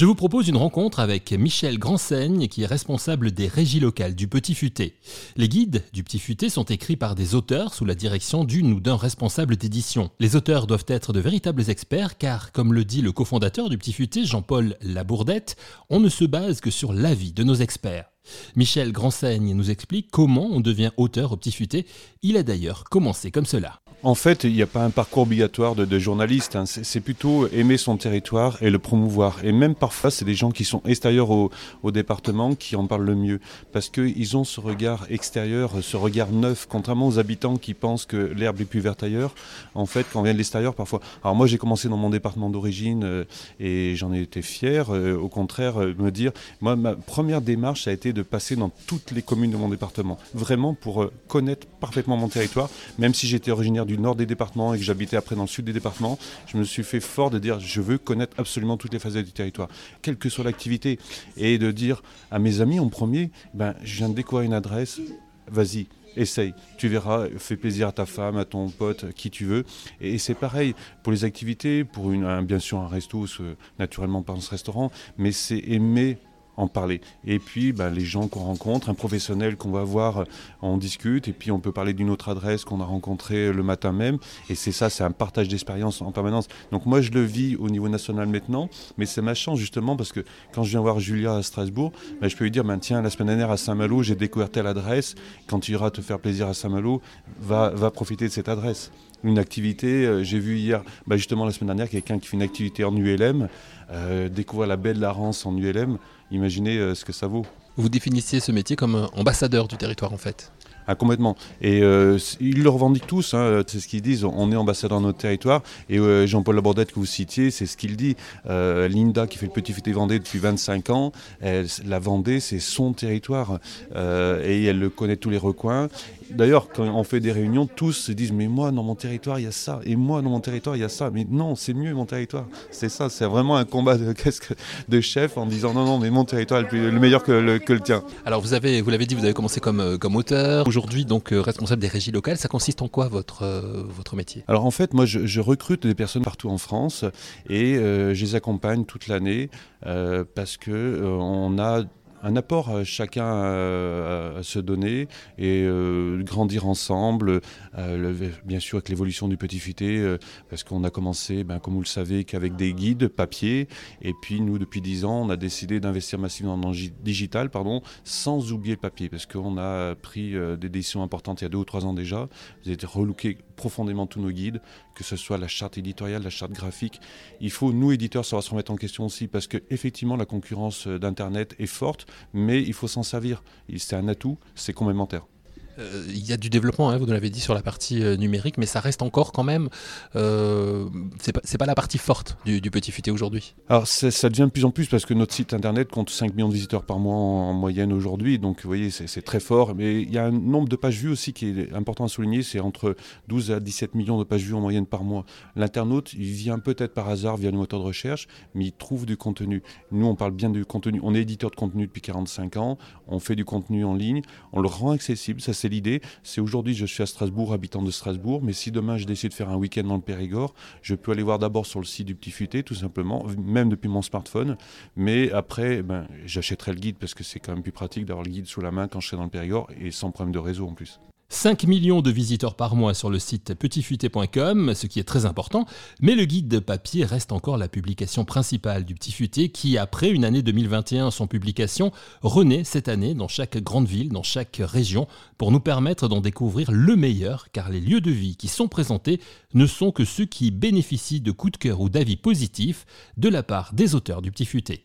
Je vous propose une rencontre avec Michel Grandseigne, qui est responsable des régies locales du Petit Futé. Les guides du Petit Futé sont écrits par des auteurs sous la direction d'une ou d'un responsable d'édition. Les auteurs doivent être de véritables experts car, comme le dit le cofondateur du Petit Futé, Jean-Paul Labourdette, on ne se base que sur l'avis de nos experts. Michel Grandseigne nous explique comment on devient auteur au Petit Futé. Il a d'ailleurs commencé comme cela. En fait, il n'y a pas un parcours obligatoire de, journaliste. Hein. C'est plutôt aimer son territoire et le promouvoir. Et même parfois, c'est des gens qui sont extérieurs au, département qui en parlent le mieux. Parce qu'ils ont ce regard extérieur, ce regard neuf, contrairement aux habitants qui pensent que l'herbe est plus verte ailleurs. En fait, quand on vient de l'extérieur, parfois. Alors moi, j'ai commencé dans mon département d'origine euh, et j'en ai été fier. Euh, au contraire, euh, me dire, moi, ma première démarche, ça a été de passer dans toutes les communes de mon département. Vraiment pour connaître parfaitement mon territoire, même si j'étais originaire du nord des départements et que j'habitais après dans le sud des départements, je me suis fait fort de dire je veux connaître absolument toutes les facettes du territoire, quelle que soit l'activité. Et de dire à mes amis en premier, ben, je viens de découvrir une adresse, vas-y, essaye, tu verras, fais plaisir à ta femme, à ton pote, qui tu veux. Et, c'est pareil pour les activités, pour une, bien sûr un resto, naturellement pas dans ce restaurant, mais c'est aimer en parler. Et puis, bah, les gens qu'on rencontre, un professionnel qu'on va voir, on discute, et puis on peut parler d'une autre adresse qu'on a rencontrée le matin même. Et c'est ça, c'est un partage d'expérience en permanence. Donc moi, je le vis au niveau national maintenant, mais c'est ma chance justement parce que quand je viens voir Julia à Strasbourg, bah, je peux lui dire, ben, tiens, la semaine dernière à Saint-Malo, j'ai découvert telle adresse. Quand tu iras te faire plaisir à Saint-Malo, va profiter de cette adresse une activité. Euh, j'ai vu hier, bah, justement la semaine dernière, quelqu'un qui fait une activité en ULM, euh, découvrir la baie de la Rance en ULM. Imaginez euh, ce que ça vaut. Vous définissiez ce métier comme ambassadeur du territoire en fait ah, complètement. Et euh, ils le revendiquent tous, hein, c'est ce qu'ils disent, on est ambassadeur dans notre territoire. Et euh, Jean-Paul Labordette que vous citiez, c'est ce qu'il dit. Euh, Linda qui fait le Petit Futé Vendée depuis 25 ans, la Vendée c'est son territoire. et elle le connaît tous les recoins. D'ailleurs, quand on fait des réunions, tous se disent Mais moi, dans mon territoire, il y a ça. Et moi, dans mon territoire, il y a ça. Mais non, c'est mieux mon territoire. C'est ça. C'est vraiment un combat de, chef en disant Non, non, mais mon territoire est le, meilleur que le, tien. Alors, vous avez, vous l'avez dit, vous avez commencé comme, comme auteur aujourd'hui donc euh, responsable des régies locales. Ça consiste en quoi votre, euh, métier? Alors en fait, moi je, recrute des personnes partout en France et euh, je les accompagne toute l'année parce que on a un apport chacun à, se donner et euh, grandir ensemble, euh, bien sûr avec l'évolution du petit futé, euh, parce qu'on a commencé, ben, comme vous le savez, qu'avec des guides papier, et puis nous, depuis dix ans, on a décidé d'investir massivement dans le digital, pardon, sans oublier le papier, parce qu'on a pris des décisions importantes il y a deux ou trois ans déjà, vous avez relooké profondément tous nos guides, que ce soit la charte éditoriale, la charte graphique. Il faut, nous, éditeurs, savoir se remettre en question aussi, parce que effectivement, la concurrence d'Internet est forte, mais il faut s'en servir. C'est un atout, c'est complémentaire. Euh, il y a du développement, hein, vous nous l'avez dit sur la partie euh, numérique, mais ça reste encore quand même. Euh, c'est pas, pas, la partie forte du, petit futé aujourd'hui. Alors ça devient de plus en plus parce que notre site internet compte 5 millions de visiteurs par mois en, moyenne aujourd'hui, donc vous voyez c'est très fort. Mais il y a un nombre de pages vues aussi qui est important à souligner, c'est entre 12 à 17 millions de pages vues en moyenne par mois. L'internaute, il vient peut-être par hasard via le moteur de recherche, mais il trouve du contenu. Nous, on parle bien du contenu. On est éditeur de contenu depuis 45 ans, on fait du contenu en ligne, on le rend accessible, ça c'est l'idée. C'est aujourd'hui, je suis à Strasbourg, habitant de Strasbourg, mais si demain je décide de faire un week-end dans le Périgord, je peux aller voir d'abord sur le site du Petit Futé, tout simplement, même depuis mon smartphone. Mais après, ben, j'achèterai le guide parce que c'est quand même plus pratique d'avoir le guide sous la main quand je serai dans le Périgord et sans problème de réseau en plus. 5 millions de visiteurs par mois sur le site petitfuté.com, ce qui est très important, mais le guide de papier reste encore la publication principale du Petit Futé qui, après une année 2021 sans publication, renaît cette année dans chaque grande ville, dans chaque région, pour nous permettre d'en découvrir le meilleur, car les lieux de vie qui sont présentés ne sont que ceux qui bénéficient de coups de cœur ou d'avis positifs de la part des auteurs du Petit Futé.